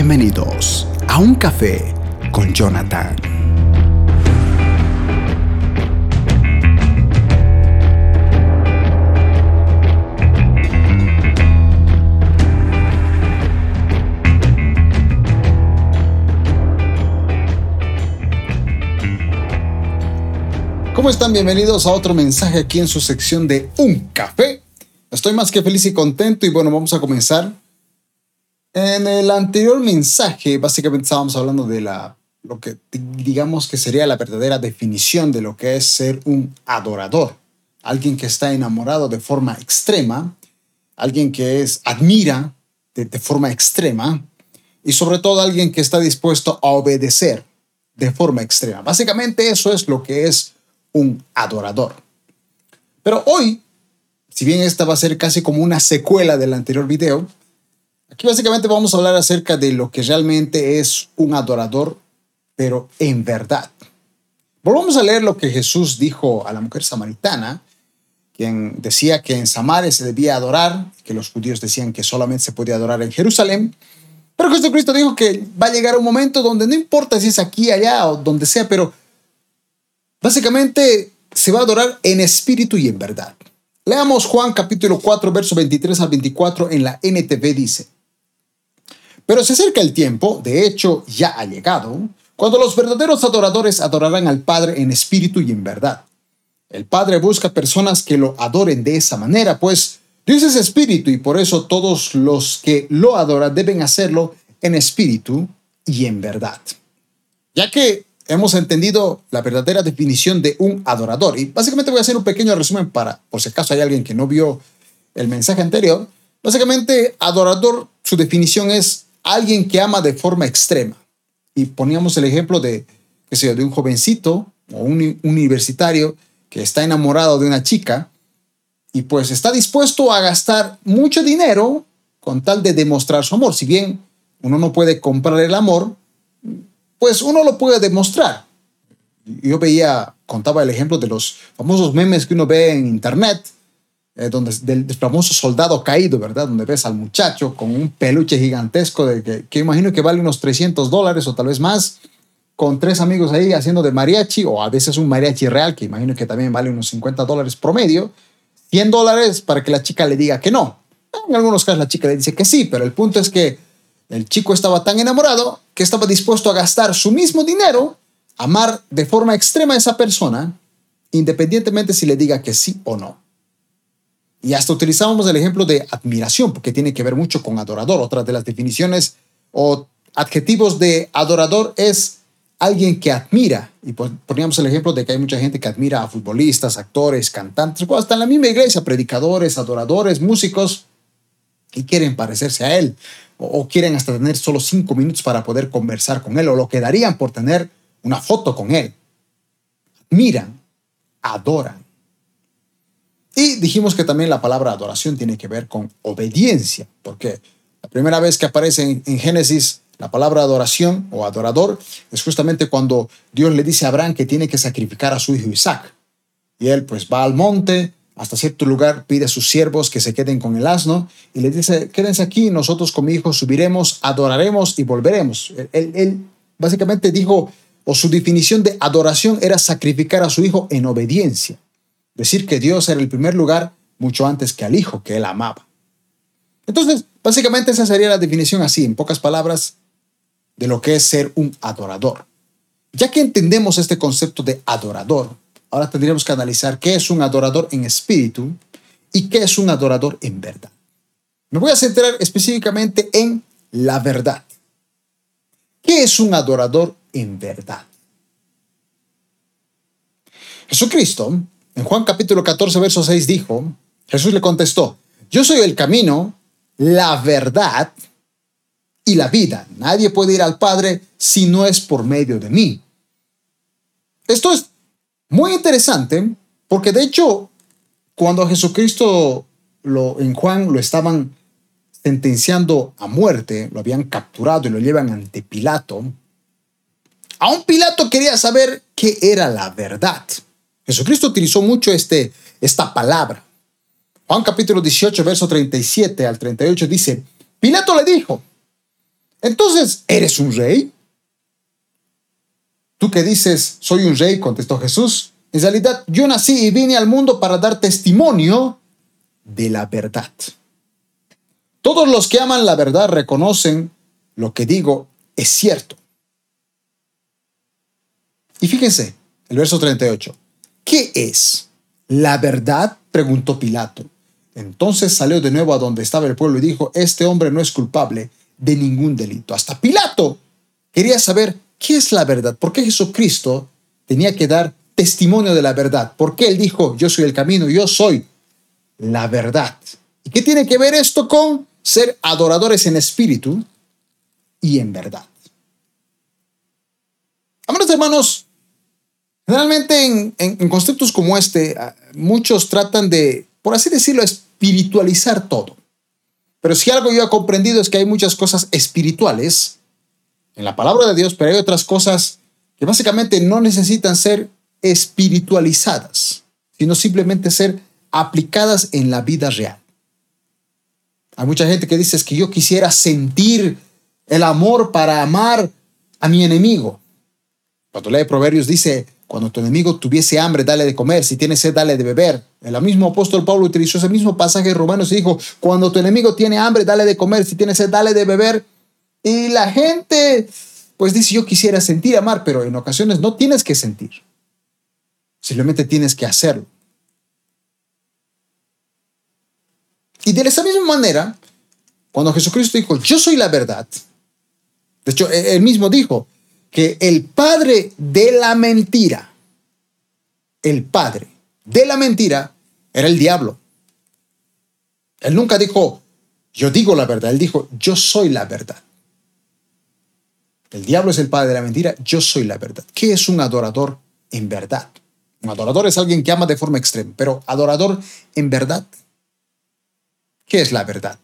Bienvenidos a un café con Jonathan. ¿Cómo están? Bienvenidos a otro mensaje aquí en su sección de Un Café. Estoy más que feliz y contento y bueno, vamos a comenzar en el anterior mensaje, básicamente estábamos hablando de la, lo que digamos que sería la verdadera definición de lo que es ser un adorador. Alguien que está enamorado de forma extrema, alguien que es, admira de, de forma extrema y sobre todo alguien que está dispuesto a obedecer de forma extrema. Básicamente eso es lo que es un adorador. Pero hoy, si bien esta va a ser casi como una secuela del anterior video, Aquí básicamente vamos a hablar acerca de lo que realmente es un adorador, pero en verdad. Volvamos a leer lo que Jesús dijo a la mujer samaritana, quien decía que en Samaria se debía adorar, que los judíos decían que solamente se podía adorar en Jerusalén. Pero Jesucristo dijo que va a llegar un momento donde no importa si es aquí, allá o donde sea, pero básicamente se va a adorar en espíritu y en verdad. Leamos Juan capítulo 4, verso 23 al 24 en la NTV dice. Pero se acerca el tiempo, de hecho ya ha llegado, cuando los verdaderos adoradores adorarán al Padre en espíritu y en verdad. El Padre busca personas que lo adoren de esa manera, pues Dios es espíritu y por eso todos los que lo adoran deben hacerlo en espíritu y en verdad. Ya que hemos entendido la verdadera definición de un adorador, y básicamente voy a hacer un pequeño resumen para, por si acaso hay alguien que no vio el mensaje anterior, básicamente adorador, su definición es alguien que ama de forma extrema. Y poníamos el ejemplo de, qué sé de un jovencito o un universitario que está enamorado de una chica y pues está dispuesto a gastar mucho dinero con tal de demostrar su amor. Si bien uno no puede comprar el amor, pues uno lo puede demostrar. Yo veía, contaba el ejemplo de los famosos memes que uno ve en internet, eh, donde, del, famoso soldado caído, ¿verdad? Donde ves al muchacho con un peluche gigantesco de que, que imagino que vale unos 300 dólares o tal vez más, con tres amigos ahí haciendo de mariachi, o a veces un mariachi real, que imagino que también vale unos 50 dólares promedio, 100 dólares para que la chica le diga que no. En algunos casos la chica le dice que sí, pero el punto es que el chico estaba tan enamorado que estaba dispuesto a gastar su mismo dinero, amar de forma extrema a esa persona, independientemente si le diga que sí o no. Y hasta utilizábamos el ejemplo de admiración, porque tiene que ver mucho con adorador. Otra de las definiciones o adjetivos de adorador es alguien que admira. Y pues poníamos el ejemplo de que hay mucha gente que admira a futbolistas, actores, cantantes, hasta en la misma iglesia, predicadores, adoradores, músicos, y quieren parecerse a él, o, quieren hasta tener solo cinco minutos para poder conversar con él, o lo que darían por tener una foto con él. Admiran, adoran. Y dijimos que también la palabra adoración tiene que ver con obediencia, porque la primera vez que aparece en, Génesis la palabra adoración o adorador es justamente cuando Dios le dice a Abraham que tiene que sacrificar a su hijo Isaac. Y él pues va al monte, hasta cierto lugar pide a sus siervos que se queden con el asno y le dice, quédense aquí, nosotros con mi hijo subiremos, adoraremos y volveremos. Él, él básicamente dijo, o su definición de adoración era sacrificar a su hijo en obediencia. Decir que Dios era el primer lugar mucho antes que al Hijo que él amaba. Entonces, básicamente esa sería la definición así, en pocas palabras, de lo que es ser un adorador. Ya que entendemos este concepto de adorador, ahora tendríamos que analizar qué es un adorador en espíritu y qué es un adorador en verdad. Me voy a centrar específicamente en la verdad. ¿Qué es un adorador en verdad? Jesucristo en Juan capítulo 14, verso 6 dijo, Jesús le contestó, yo soy el camino, la verdad y la vida. Nadie puede ir al Padre si no es por medio de mí. Esto es muy interesante porque de hecho, cuando a Jesucristo lo, en Juan lo estaban sentenciando a muerte, lo habían capturado y lo llevan ante Pilato, aún Pilato quería saber qué era la verdad. Jesucristo utilizó mucho este, esta palabra. Juan capítulo 18, verso 37 al 38 dice, Pilato le dijo, Entonces, ¿eres un rey? Tú que dices, soy un rey, contestó Jesús. En realidad, yo nací y vine al mundo para dar testimonio de la verdad. Todos los que aman la verdad reconocen lo que digo es cierto. Y fíjense, el verso 38. ¿Qué es la verdad? preguntó Pilato. Entonces salió de nuevo a donde estaba el pueblo y dijo, este hombre no es culpable de ningún delito. Hasta Pilato quería saber qué es la verdad, por qué Jesucristo tenía que dar testimonio de la verdad, por qué él dijo, yo soy el camino, yo soy la verdad. ¿Y qué tiene que ver esto con ser adoradores en espíritu y en verdad? Amados hermanos, generalmente en, en conceptos como este, ah, muchos tratan de, por así decirlo, espiritualizar todo. Pero si algo yo he comprendido es que hay muchas cosas espirituales en la palabra de Dios, pero hay otras cosas que básicamente no necesitan ser espiritualizadas, sino simplemente ser aplicadas en la vida real. Hay mucha gente que dice que yo quisiera sentir el amor para amar a mi enemigo. Cuando lee Proverbios dice, cuando tu enemigo tuviese hambre, dale de comer. Si tiene sed, dale de beber. El mismo apóstol Pablo utilizó ese mismo pasaje en Romanos y dijo, cuando tu enemigo tiene hambre, dale de comer. Si tiene sed, dale de beber. Y la gente, pues dice, yo quisiera sentir amar, pero en ocasiones no tienes que sentir. Simplemente tienes que hacerlo. Y de esa misma manera, cuando Jesucristo dijo, yo soy la verdad, de hecho, e-, él mismo dijo, que el padre de la mentira, el padre de la mentira era el diablo. Él nunca dijo, yo digo la verdad, él dijo, yo soy la verdad. El diablo es el padre de la mentira, yo soy la verdad. ¿Qué es un adorador en verdad? Un adorador es alguien que ama de forma extrema, pero adorador en verdad. ¿Qué es la verdad?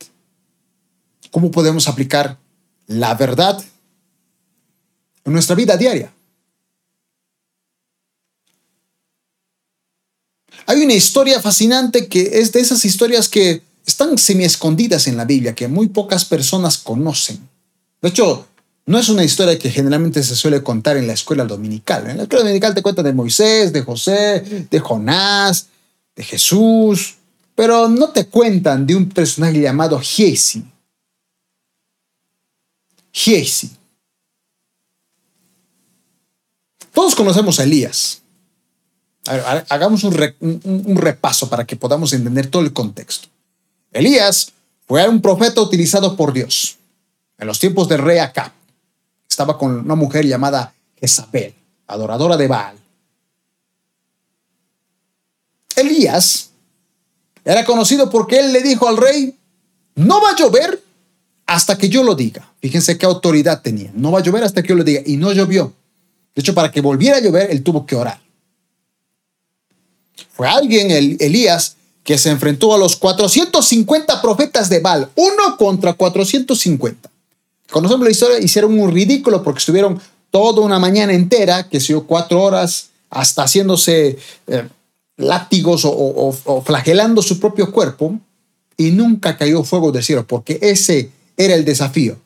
¿Cómo podemos aplicar la verdad en nuestra vida diaria. Hay una historia fascinante que es de esas historias que están semi escondidas en la Biblia, que muy pocas personas conocen. De hecho, no es una historia que generalmente se suele contar en la escuela dominical. En la escuela dominical te cuentan de Moisés, de José, de Jonás, de Jesús, pero no te cuentan de un personaje llamado Giesi. Giesi. Todos conocemos a Elías. hagamos un, repaso para que podamos entender todo el contexto. Elías fue un profeta utilizado por Dios en los tiempos del rey Acab. Estaba con una mujer llamada Jezabel, adoradora de Baal. Elías era conocido porque él le dijo al rey, no va a llover hasta que yo lo diga. Fíjense qué autoridad tenía. No va a llover hasta que yo lo diga. Y no llovió. De hecho, para que volviera a llover, él tuvo que orar. Fue alguien, el, Elías, que se enfrentó a los 450 profetas de Baal, uno contra 450. Conocemos la historia, hicieron un ridículo porque estuvieron toda una mañana entera, que se cuatro horas, hasta haciéndose eh, látigos o, flagelando su propio cuerpo, y nunca cayó fuego del cielo, porque ese era el desafío.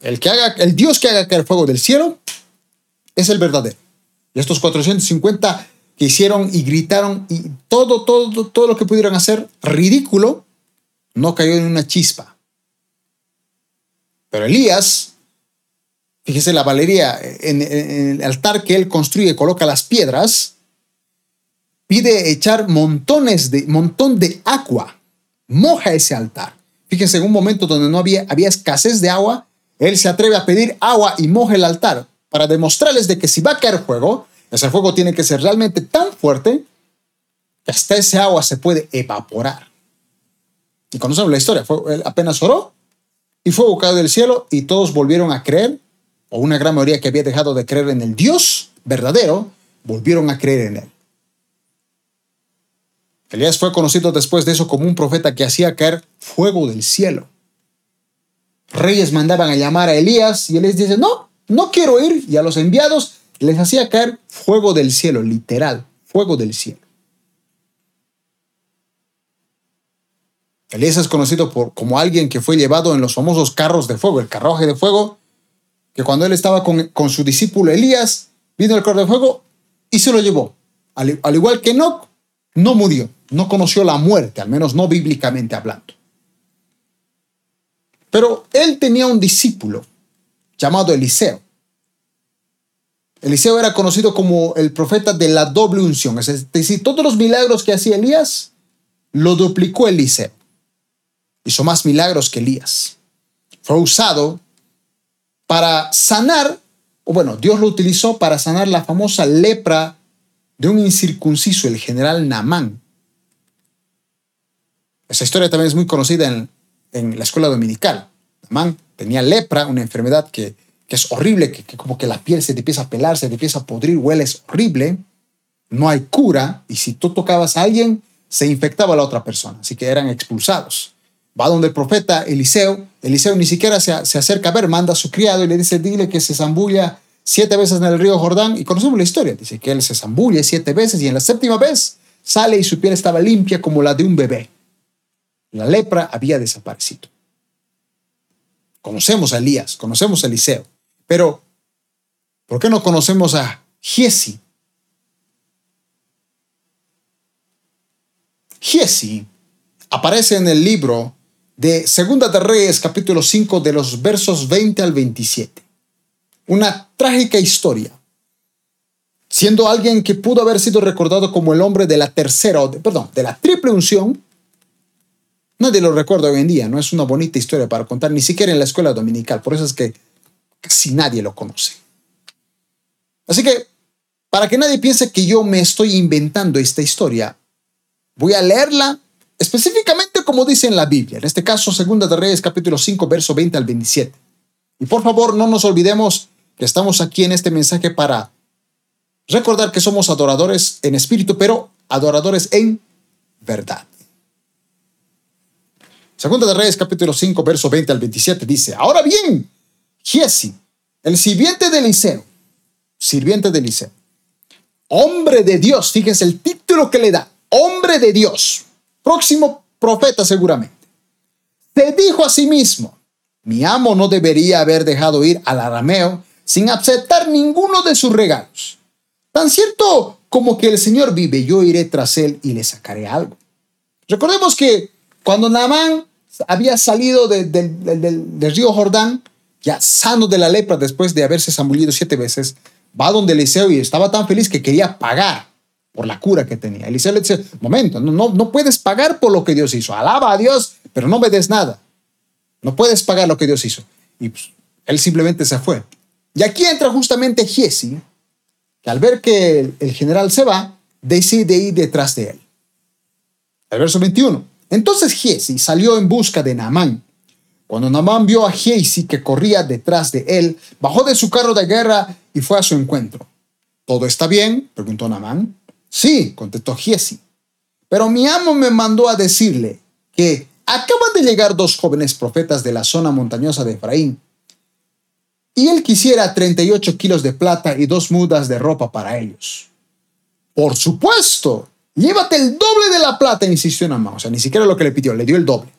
El, que haga, el Dios que haga caer fuego del cielo es el verdadero. Y estos 450 que hicieron y gritaron y todo, todo, todo lo que pudieron hacer ridículo, no cayó en una chispa. Pero Elías, fíjese la valería, en, el altar que él construye, coloca las piedras, pide echar montones de, montón de agua, moja ese altar. Fíjense, en un momento donde no había, había escasez de agua, él se atreve a pedir agua y moja el altar para demostrarles de que si va a caer fuego, ese fuego tiene que ser realmente tan fuerte que hasta ese agua se puede evaporar. Y conocemos la historia, apenas oró y fue buscado del cielo y todos volvieron a creer, o una gran mayoría que había dejado de creer en el Dios verdadero, volvieron a creer en él. Elías fue conocido después de eso como un profeta que hacía caer fuego del cielo. Reyes mandaban a llamar a Elías y Elías dice, no, no quiero ir, y a los enviados les hacía caer fuego del cielo, literal, fuego del cielo. Elías es conocido por, como alguien que fue llevado en los famosos carros de fuego, el carruaje de fuego, que cuando él estaba con, su discípulo Elías, vino el carro de fuego y se lo llevó. Al, al igual que Enoch, no murió, no conoció la muerte, al menos no bíblicamente hablando. Pero él tenía un discípulo llamado Eliseo. Eliseo era conocido como el profeta de la doble unción, es decir, todos los milagros que hacía Elías lo duplicó Eliseo. Hizo más milagros que Elías. Fue usado para sanar, o bueno, Dios lo utilizó para sanar la famosa lepra de un incircunciso, el general Naamán. Esa historia también es muy conocida en, en la escuela dominical. Naamán tenía lepra, una enfermedad que, es horrible, que, que, como que la piel se te empieza a pelar, se te empieza a podrir, hueles horrible, no hay cura, y si tú tocabas a alguien, se infectaba a la otra persona, así que eran expulsados. Va donde el profeta Eliseo, Eliseo ni siquiera se, se acerca a ver, manda a su criado y le dice, dile que se zambulla siete veces en el río Jordán, y conocemos la historia, dice que él se zambulle siete veces, y en la séptima vez sale y su piel estaba limpia como la de un bebé. La lepra había desaparecido. Conocemos a Elías, conocemos a Eliseo, pero ¿por qué no conocemos a Giesi? Giesi aparece en el libro de Segunda de Reyes, capítulo 5, de los versos 20 al 27. Una trágica historia. Siendo alguien que pudo haber sido recordado como el hombre de la tercera, perdón, de la triple unción, Nadie lo recuerda hoy en día, no es una bonita historia para contar, ni siquiera en la escuela dominical, por eso es que casi nadie lo conoce. Así que, para que nadie piense que yo me estoy inventando esta historia, voy a leerla específicamente como dice en la Biblia, en este caso, Segunda de Reyes, capítulo 5, verso 20 al 27. Y por favor, no nos olvidemos que estamos aquí en este mensaje para recordar que somos adoradores en espíritu, pero adoradores en verdad. Segunda de Reyes, capítulo 5, verso 20 al 27, dice, ahora bien, Giesi, el sirviente de Eliseo, sirviente de Eliseo, hombre de Dios, fíjense el título que le da, hombre de Dios, próximo profeta seguramente, se dijo a sí mismo, mi amo no debería haber dejado ir al arameo sin aceptar ninguno de sus regalos. Tan cierto como que el Señor vive, yo iré tras él y le sacaré algo. Recordemos que cuando Naamán había salido del río Jordán, ya sano de la lepra después de haberse zambullido siete veces, va donde Eliseo y estaba tan feliz que quería pagar por la cura que tenía. Eliseo le dice, momento, no, no, no puedes pagar por lo que Dios hizo. Alaba a Dios, pero no me des nada. No puedes pagar lo que Dios hizo. Y pues, él simplemente se fue. Y aquí entra justamente Giesi, que al ver que el, el general se va, decide ir detrás de él. El verso 21. Entonces Giesi salió en busca de Naamán. Cuando Naamán vio a Giesi que corría detrás de él, bajó de su carro de guerra y fue a su encuentro. ¿Todo está bien? preguntó Naamán. Sí, contestó Giesi. Pero mi amo me mandó a decirle que acaban de llegar dos jóvenes profetas de la zona montañosa de Efraín y él quisiera 38 kilos de plata y dos mudas de ropa para ellos. Por supuesto, Llévate el doble de la plata, insistió Namán. O sea, ni siquiera lo que le pidió, le dio el doble.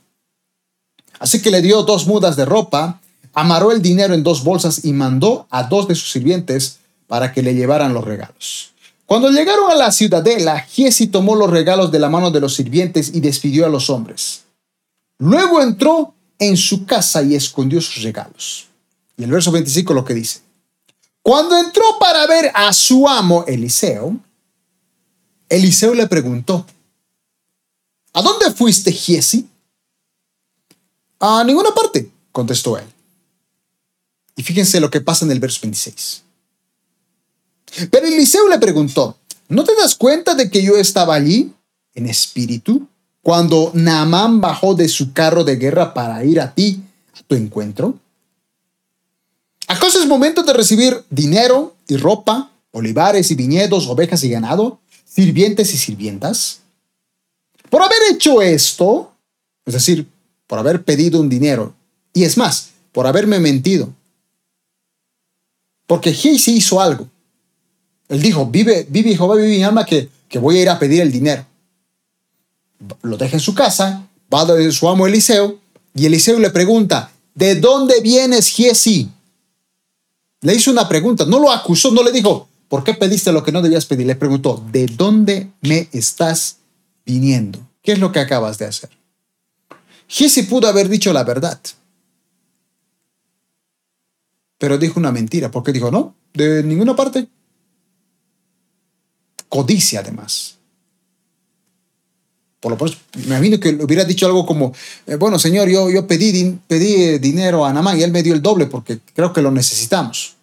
Así que le dio dos mudas de ropa, amarró el dinero en dos bolsas y mandó a dos de sus sirvientes para que le llevaran los regalos. Cuando llegaron a la ciudadela, Giesi tomó los regalos de la mano de los sirvientes y despidió a los hombres. Luego entró en su casa y escondió sus regalos. Y el verso 25 lo que dice. Cuando entró para ver a su amo Eliseo, Eliseo le preguntó, ¿A dónde fuiste, Giesi? A ninguna parte, contestó él. Y fíjense lo que pasa en el verso 26. Pero Eliseo le preguntó, ¿no te das cuenta de que yo estaba allí en espíritu cuando Naamán bajó de su carro de guerra para ir a ti, a tu encuentro? ¿Acaso es momento de recibir dinero y ropa, olivares y viñedos, ovejas y ganado? Sirvientes y sirvientas? Por haber hecho esto, es decir, por haber pedido un dinero, y es más, por haberme mentido. Porque Giesi hizo algo. Él dijo, vive, vive Jehová, vive mi alma, que, que voy a ir a pedir el dinero. Lo deja en su casa, va de su amo Eliseo y Eliseo le pregunta, ¿de dónde vienes, Giesi? Le hizo una pregunta, no lo acusó, no le dijo, ¿por qué pediste lo que no debías pedir? Le preguntó, ¿de dónde me estás viniendo? ¿Qué es lo que acabas de hacer? Giesi pudo haber dicho la verdad, pero dijo una mentira, porque dijo, no, de ninguna parte. Codicia además. Por lo menos, me imagino que hubiera dicho algo como, eh, bueno, señor, yo, yo pedí, pedí eh, dinero a Namán y él me dio el doble porque creo que lo necesitamos.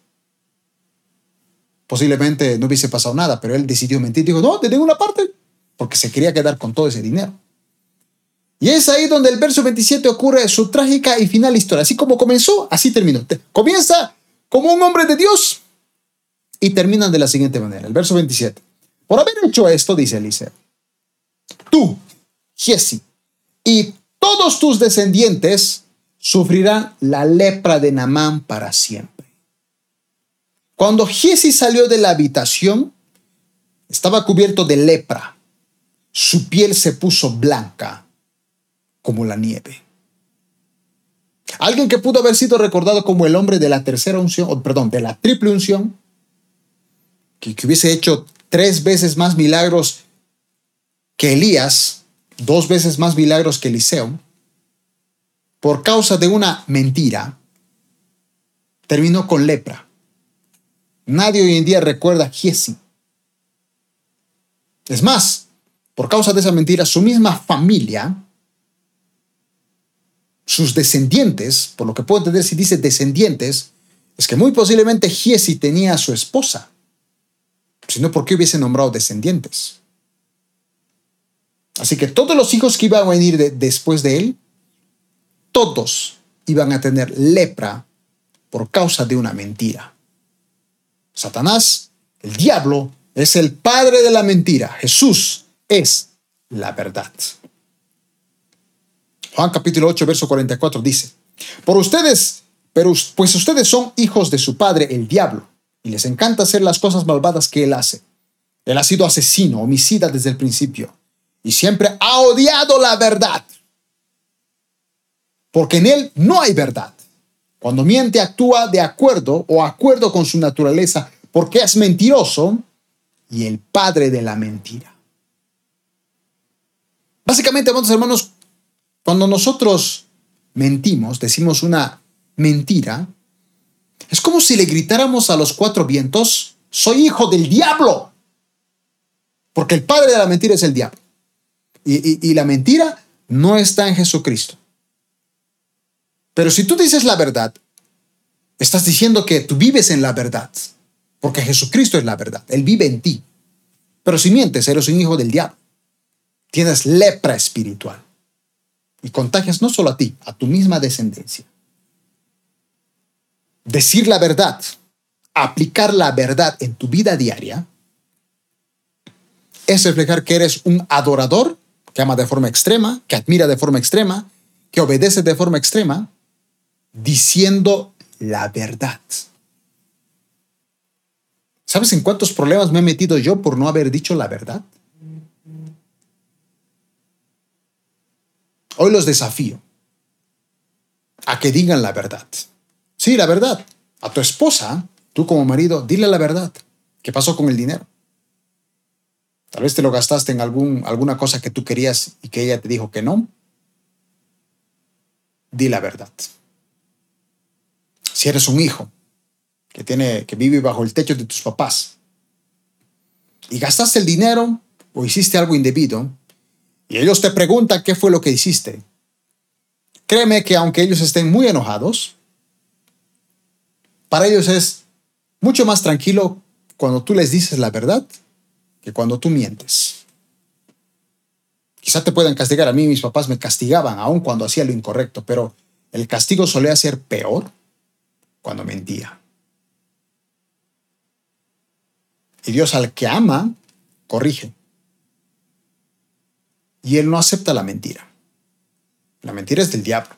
Posiblemente no hubiese pasado nada, pero él decidió mentir. Dijo, no, de ninguna parte, porque se quería quedar con todo ese dinero. Y es ahí donde el verso 27 ocurre su trágica y final historia. Así como comenzó, así terminó. Comienza como un hombre de Dios y termina de la siguiente manera. El verso 27. Por haber hecho esto, dice Eliseo, tú, Jesse, y todos tus descendientes sufrirán la lepra de Namán para siempre. Cuando Jesse salió de la habitación, estaba cubierto de lepra. Su piel se puso blanca como la nieve. Alguien que pudo haber sido recordado como el hombre de la tercera unción, perdón, de la triple unción, que, que hubiese hecho tres veces más milagros que Elías, dos veces más milagros que Eliseo, por causa de una mentira, terminó con lepra. Nadie hoy en día recuerda a Giesi. Es más, por causa de esa mentira, su misma familia, sus descendientes, por lo que puedo entender si dice descendientes, es que muy posiblemente Giesi tenía a su esposa. Si no, ¿por qué hubiese nombrado descendientes? Así que todos los hijos que iban a venir después de él, todos iban a tener lepra por causa de una mentira. Satanás, el diablo, es el padre de la mentira. Jesús es la verdad. Juan capítulo 8, verso 44 dice, por ustedes, pero pues ustedes son hijos de su padre, el diablo, y les encanta hacer las cosas malvadas que él hace. Él ha sido asesino, homicida desde el principio y siempre ha odiado la verdad. Porque en él no hay verdad. Cuando miente actúa de acuerdo o acuerdo con su naturaleza porque es mentiroso y el padre de la mentira. Básicamente, hermanos, cuando nosotros mentimos, decimos una mentira, es como si le gritáramos a los cuatro vientos, soy hijo del diablo. Porque el padre de la mentira es el diablo. Y, la mentira no está en Jesucristo. Pero si tú dices la verdad, estás diciendo que tú vives en la verdad, porque Jesucristo es la verdad, Él vive en ti. Pero si mientes, eres un hijo del diablo. Tienes lepra espiritual. Y contagias no solo a ti, a tu misma descendencia. Decir la verdad, aplicar la verdad en tu vida diaria, es reflejar que eres un adorador que ama de forma extrema, que admira de forma extrema, que obedece de forma extrema, diciendo la verdad. ¿Sabes en cuántos problemas me he metido yo por no haber dicho la verdad? Hoy los desafío a que digan la verdad. Sí, la verdad. A tu esposa, tú como marido, dile la verdad. ¿Qué pasó con el dinero? Tal vez te lo gastaste en algún, alguna cosa que tú querías y que ella te dijo que no. Di la verdad. Si eres un hijo que, tiene, que vive bajo el techo de tus papás y gastaste el dinero o hiciste algo indebido y ellos te preguntan qué fue lo que hiciste, créeme que aunque ellos estén muy enojados, para ellos es mucho más tranquilo cuando tú les dices la verdad que cuando tú mientes. Quizá te puedan castigar. A mí mis papás me castigaban aún cuando hacía lo incorrecto, pero el castigo solía ser peor cuando mentía. Y Dios al que ama, corrige. Y Él no acepta la mentira. La mentira es del diablo.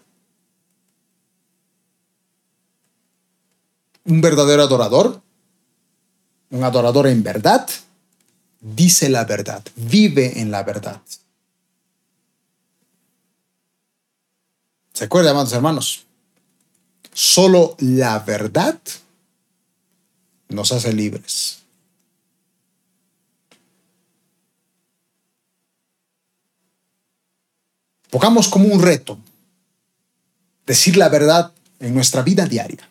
Un verdadero adorador, un adorador en verdad, dice la verdad, vive en la verdad. ¿Se acuerdan, amados hermanos? Solo la verdad nos hace libres. Pongamos como un reto decir la verdad en nuestra vida diaria.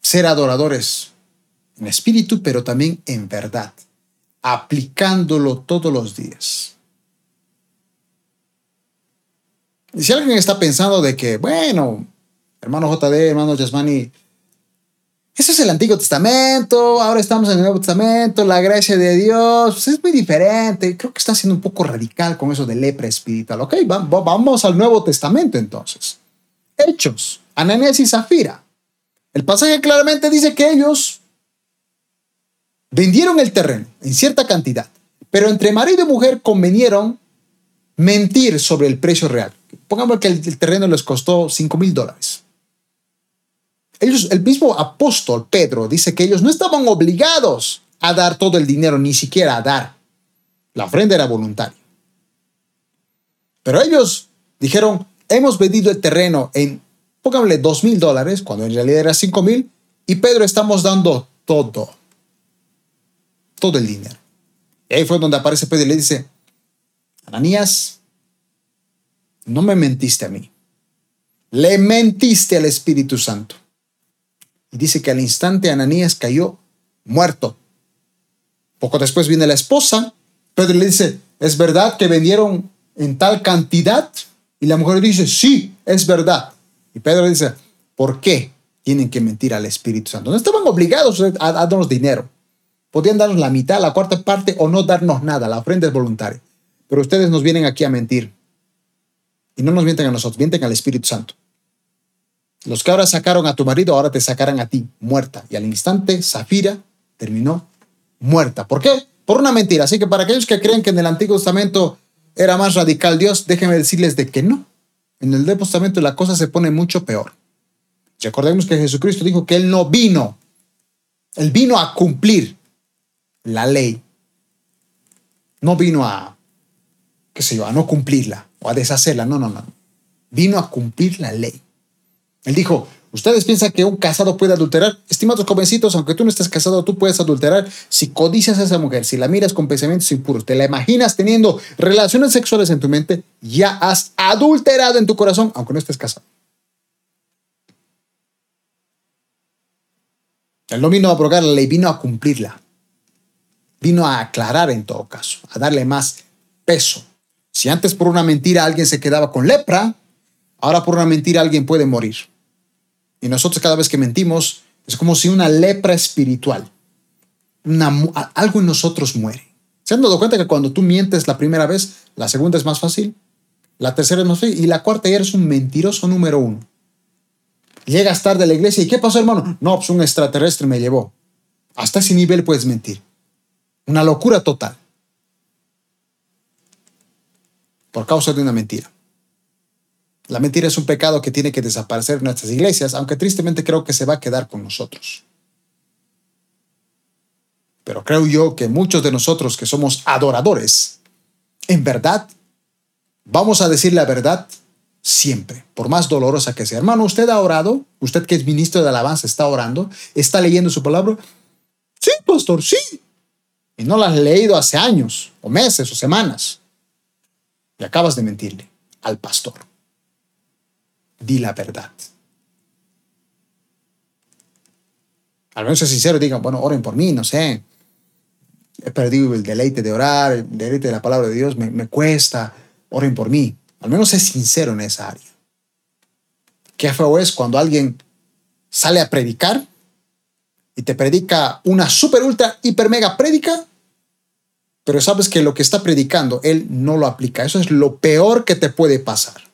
Ser adoradores en espíritu, pero también en verdad, aplicándolo todos los días. Y si alguien está pensando de que, bueno, hermano JD, hermano Yasmani, ese es el Antiguo Testamento, ahora estamos en el Nuevo Testamento, la gracia de Dios, pues, es muy diferente. Creo que está siendo un poco radical con eso de lepra espiritual. Ok, vamos al Nuevo Testamento entonces. Hechos, Ananías y Zafira. El pasaje claramente dice que ellos vendieron el terreno en cierta cantidad, pero entre marido y mujer convenieron mentir sobre el precio real. Pongamos que el, terreno les costó 5 mil dólares ellos, el mismo apóstol Pedro dice que ellos no estaban obligados a dar todo el dinero, ni siquiera a dar. La ofrenda era voluntaria. Pero ellos dijeron, hemos vendido el terreno en, pónganle, dos mil dólares, cuando en realidad era cinco mil, y Pedro estamos dando todo, todo el dinero. Y ahí fue donde aparece Pedro y le dice, Ananías, no me mentiste a mí, le mentiste al Espíritu Santo. Y dice que al instante Ananías cayó muerto. Poco después viene la esposa. Pedro le dice, ¿es verdad que vendieron en tal cantidad? Y la mujer dice, sí, es verdad. Y Pedro dice, ¿por qué tienen que mentir al Espíritu Santo? No estaban obligados a, darnos dinero. Podían darnos la mitad, la cuarta parte o no darnos nada. La ofrenda es voluntaria. Pero ustedes nos vienen aquí a mentir. Y no nos mienten a nosotros, mienten al Espíritu Santo. Los que ahora sacaron a tu marido, ahora te sacarán a ti, muerta. Y al instante, Zafira terminó muerta. ¿Por qué? Por una mentira. Así que para aquellos que creen que en el Antiguo Testamento era más radical Dios, déjenme decirles de que no. En el Nuevo Testamento la cosa se pone mucho peor. Recordemos que Jesucristo dijo que Él no vino. Él vino a cumplir la ley. No vino a, qué sé yo, a no cumplirla o a deshacerla. No, no, no. Vino a cumplir la ley. Él dijo, ¿ustedes piensan que un casado puede adulterar? Estimados jovencitos, aunque tú no estés casado, tú puedes adulterar si codicias a esa mujer, si la miras con pensamientos impuros, te la imaginas teniendo relaciones sexuales en tu mente, ya has adulterado en tu corazón, aunque no estés casado. Él no vino a abrogar la ley, vino a cumplirla. Vino a aclarar en todo caso, a darle más peso. Si antes por una mentira alguien se quedaba con lepra, ahora por una mentira alguien puede morir. Y nosotros cada vez que mentimos es como si una lepra espiritual, algo en nosotros muere. ¿Se han dado cuenta que cuando tú mientes la primera vez, la segunda es más fácil? La tercera es más fácil y la cuarta eres un mentiroso número uno. Llegas tarde a la iglesia y ¿qué pasó hermano? No, pues un extraterrestre me llevó. Hasta ese nivel puedes mentir. Una locura total. Por causa de una mentira. La mentira es un pecado que tiene que desaparecer en nuestras iglesias, aunque tristemente creo que se va a quedar con nosotros. Pero creo yo que muchos de nosotros que somos adoradores, en verdad, vamos a decir la verdad siempre, por más dolorosa que sea. Hermano, ¿usted ha orado? ¿Usted que es ministro de alabanza está orando? ¿Está leyendo su palabra? Sí, pastor, sí. Y no la has leído hace años, o meses, o semanas. Y acabas de mentirle al pastor di la verdad. Al menos es sincero, digan, bueno, oren por mí, no sé. He perdido el deleite de orar, el deleite de la palabra de Dios, me, me cuesta, oren por mí. Al menos es sincero en esa área. Qué feo es cuando alguien sale a predicar y te predica una super, ultra, hiper, mega prédica, pero sabes que lo que está predicando, él no lo aplica. Eso es lo peor que te puede pasar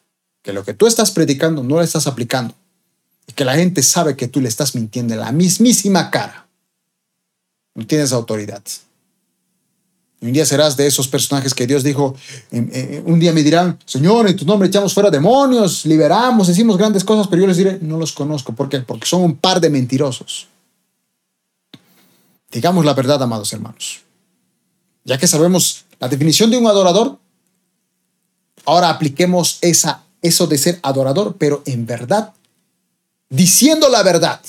que lo que tú estás predicando no lo estás aplicando y que la gente sabe que tú le estás mintiendo en la mismísima cara. No tienes autoridad. Y un día serás de esos personajes que Dios dijo, un día me dirán, Señor, en tu nombre echamos fuera demonios, liberamos, decimos grandes cosas, pero yo les diré, no los conozco. ¿Por qué? Porque son un par de mentirosos. Digamos la verdad, amados hermanos. Ya que sabemos la definición de un adorador, ahora apliquemos esa eso de ser adorador, pero en verdad, diciendo la verdad.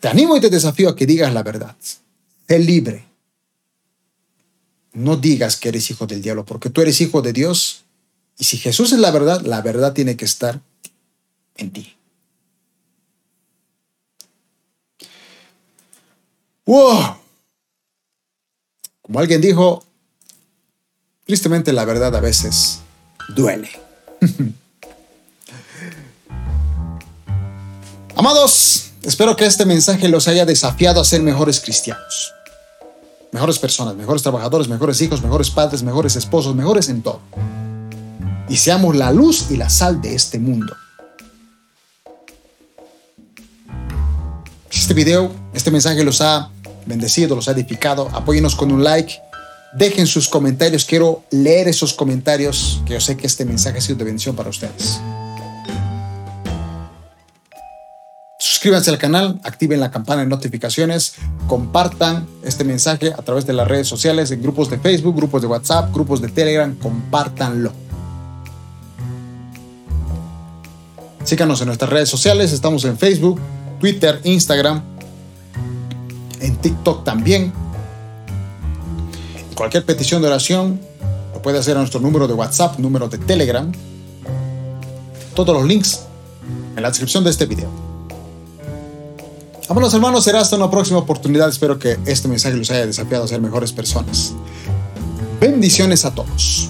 Te animo y te desafío a que digas la verdad. Sé libre. No digas que eres hijo del diablo, porque tú eres hijo de Dios. Y si Jesús es la verdad, la verdad tiene que estar en ti. ¡Wow! Como alguien dijo, tristemente la verdad a veces duele. Amados, espero que este mensaje los haya desafiado a ser mejores cristianos. Mejores personas, mejores trabajadores, mejores hijos, mejores padres, mejores esposos, mejores en todo. Y seamos la luz y la sal de este mundo. Este video, este mensaje los ha bendecido, los ha edificado, apóyenos con un like Dejen sus comentarios, quiero leer esos comentarios, que yo sé que este mensaje ha sido de bendición para ustedes. Suscríbanse al canal, activen la campana de notificaciones, compartan este mensaje a través de las redes sociales, en grupos de Facebook, grupos de WhatsApp, grupos de Telegram, compártanlo. Síganos en nuestras redes sociales, estamos en Facebook, Twitter, Instagram, en TikTok también cualquier petición de oración lo puede hacer a nuestro número de WhatsApp, número de Telegram. Todos los links en la descripción de este video. Vámonos hermanos, será hasta una próxima oportunidad. Espero que este mensaje los haya desafiado a ser mejores personas. Bendiciones a todos.